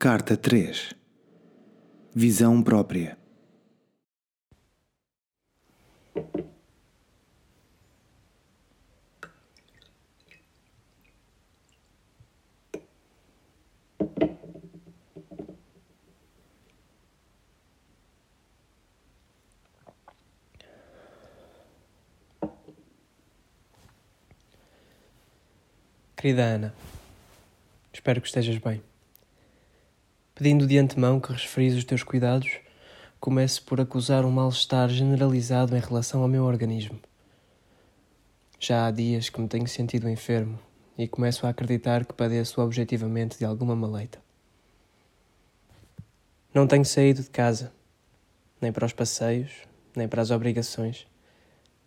Carta 3 Visão própria Querida Ana, espero que estejas bem. Pedindo de antemão que referis os teus cuidados, comece por acusar um mal-estar generalizado em relação ao meu organismo. Já há dias que me tenho sentido enfermo e começo a acreditar que padeço objetivamente de alguma maleita. Não tenho saído de casa, nem para os passeios, nem para as obrigações,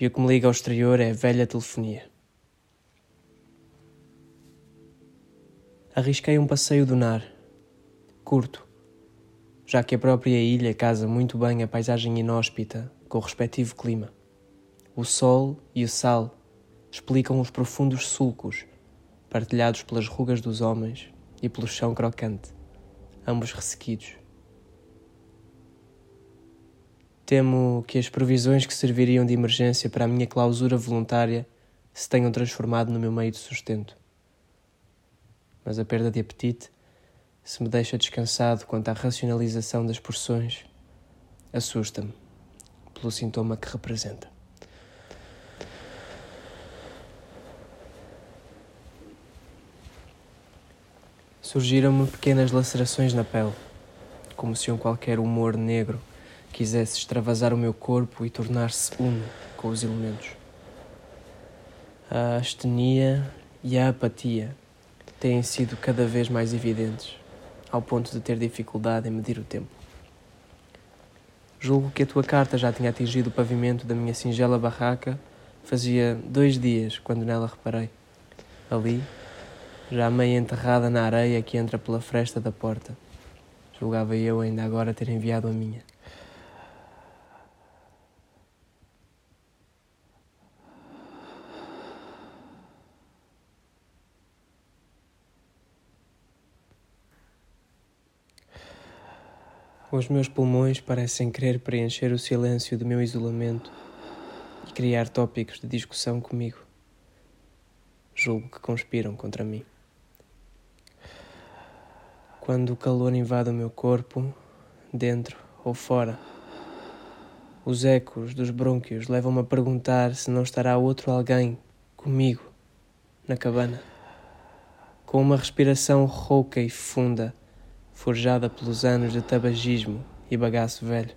e o que me liga ao exterior é a velha telefonia. Arrisquei um passeio do nar curto, já que a própria ilha casa muito bem a paisagem inóspita com o respectivo clima. O sol e o sal explicam os profundos sulcos partilhados pelas rugas dos homens e pelo chão crocante, ambos ressequidos. Temo que as provisões que serviriam de emergência para a minha clausura voluntária se tenham transformado no meu meio de sustento. Mas a perda de apetite se me deixa descansado quanto à racionalização das porções, assusta-me pelo sintoma que representa. Surgiram-me pequenas lacerações na pele, como se um qualquer humor negro quisesse extravasar o meu corpo e tornar-se uno com os elementos. A astenia e a apatia têm sido cada vez mais evidentes ao ponto de ter dificuldade em medir o tempo. Julgo que a tua carta já tinha atingido o pavimento da minha singela barraca fazia dois dias quando nela reparei. Ali, já meio enterrada na areia que entra pela fresta da porta. Julgava eu ainda agora ter enviado a minha. Os meus pulmões parecem querer preencher o silêncio do meu isolamento e criar tópicos de discussão comigo. Julgo que conspiram contra mim. Quando o calor invade o meu corpo, dentro ou fora, os ecos dos brônquios levam-me a perguntar se não estará outro alguém comigo na cabana, com uma respiração rouca e funda forjada pelos anos de tabagismo e bagaço velho.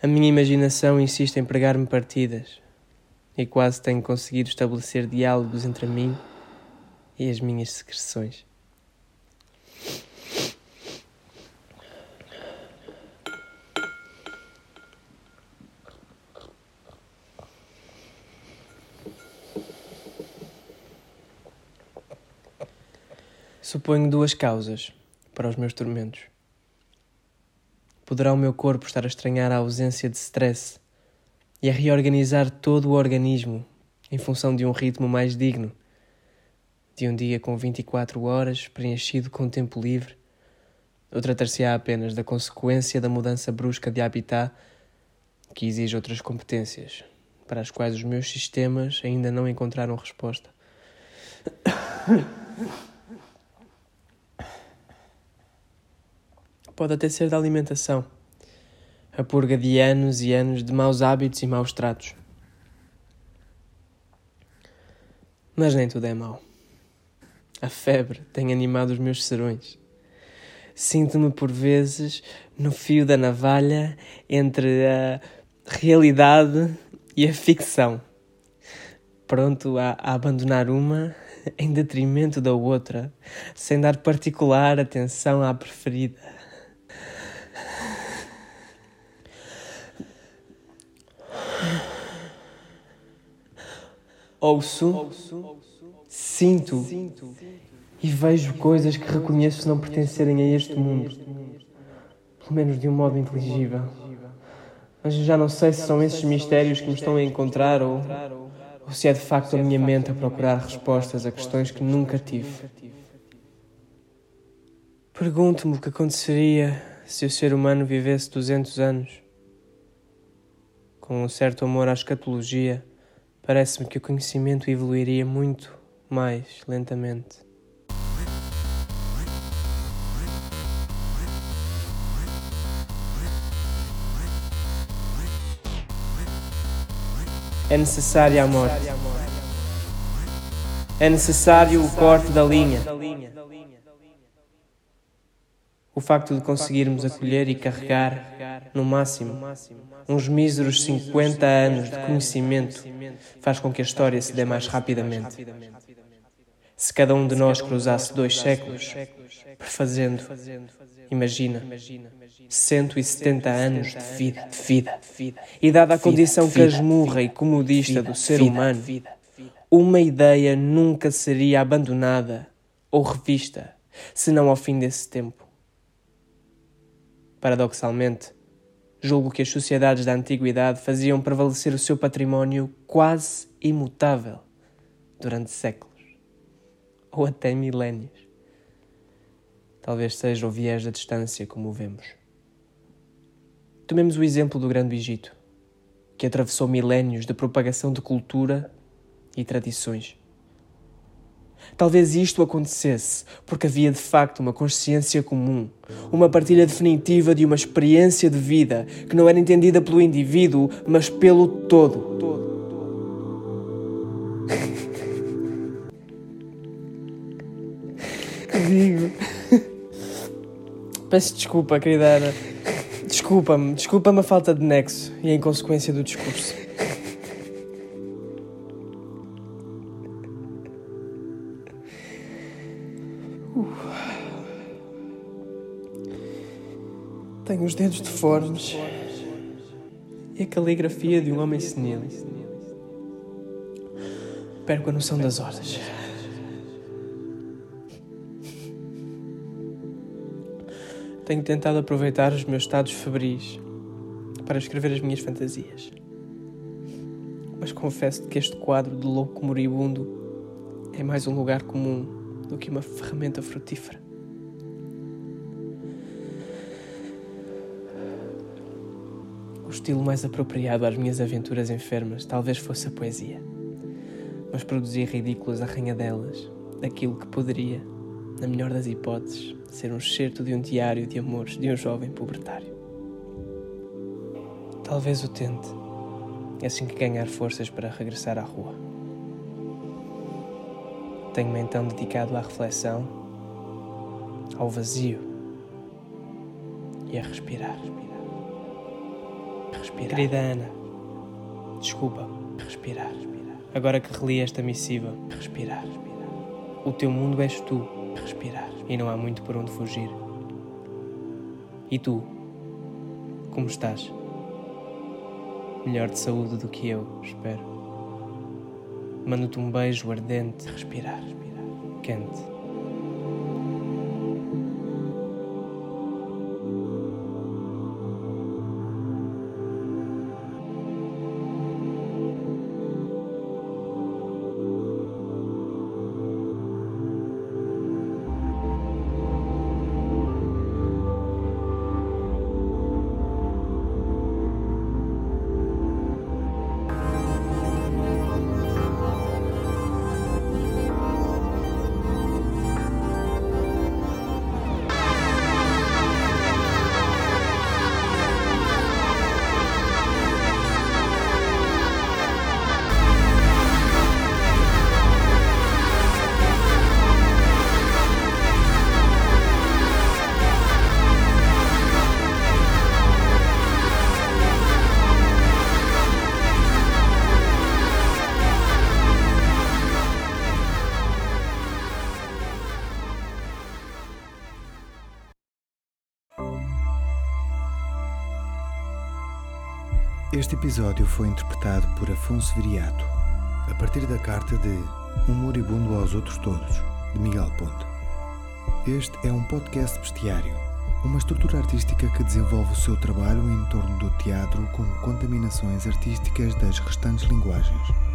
A minha imaginação insiste em pregar-me partidas e quase tenho conseguido estabelecer diálogos entre mim e as minhas secreções. Suponho duas causas para os meus tormentos. Poderá o meu corpo estar a estranhar a ausência de stress e a reorganizar todo o organismo em função de um ritmo mais digno, de um dia com 24 horas preenchido com tempo livre, ou tratar-se-á apenas da consequência da mudança brusca de habitat que exige outras competências, para as quais os meus sistemas ainda não encontraram resposta. Pode até ser da alimentação. A purga de anos e anos de maus hábitos e maus tratos. Mas nem tudo é mau. A febre tem animado os meus serões. Sinto-me por vezes no fio da navalha entre a realidade e a ficção, pronto a, a abandonar uma em detrimento da outra, sem dar particular atenção à preferida. Ouço, sinto e vejo coisas que reconheço não pertencerem a este mundo, pelo menos de um modo inteligível. Mas já não sei se são esses mistérios que me estão a encontrar ou, ou se é de facto a minha mente a procurar respostas a questões que nunca tive. Pergunto-me o que aconteceria se o ser humano vivesse 200 anos. Com um certo amor à escatologia, parece-me que o conhecimento evoluiria muito mais lentamente. É necessária a morte. É necessário o corte da linha. O facto de conseguirmos acolher e carregar, no máximo, uns míseros 50 anos de conhecimento faz com que a história se dê mais rapidamente. Se cada um de nós cruzasse dois séculos, prefazendo, imagina, 170 anos de vida, de vida, e dada a condição casmurra e comodista do ser humano, uma ideia nunca seria abandonada ou revista, senão ao fim desse tempo. Paradoxalmente, julgo que as sociedades da antiguidade faziam prevalecer o seu património quase imutável durante séculos ou até milénios. Talvez seja o viés da distância como o vemos. Tomemos o exemplo do Grande Egito, que atravessou milénios de propagação de cultura e tradições. Talvez isto acontecesse porque havia de facto uma consciência comum, uma partilha definitiva de uma experiência de vida que não era entendida pelo indivíduo, mas pelo todo. Digo. Peço desculpa, querida Ana. Desculpa-me, desculpa-me a falta de nexo e a inconsequência do discurso. Os dedos deformes e a caligrafia de um homem senil. Perco a noção das horas. Tenho tentado aproveitar os meus estados febris para escrever as minhas fantasias. Mas confesso que este quadro de louco moribundo é mais um lugar comum do que uma ferramenta frutífera. Estilo mais apropriado às minhas aventuras enfermas talvez fosse a poesia, mas produzir ridículas arranhadelas daquilo que poderia, na melhor das hipóteses, ser um excerto de um diário de amores de um jovem pubertário. Talvez o tente, assim que ganhar forças para regressar à rua. Tenho-me então dedicado à reflexão, ao vazio e a respirar. Respirar. Querida Ana, desculpa, respirar. Agora que reli esta missiva, respirar. O teu mundo és tu, respirar. E não há muito por onde fugir. E tu, como estás? Melhor de saúde do que eu, espero. Mando-te um beijo ardente, respirar, quente. Este episódio foi interpretado por Afonso Viriato. A partir da carta de Um Moribundo aos Outros Todos, de Miguel Ponte. Este é um podcast bestiário, uma estrutura artística que desenvolve o seu trabalho em torno do teatro com contaminações artísticas das restantes linguagens.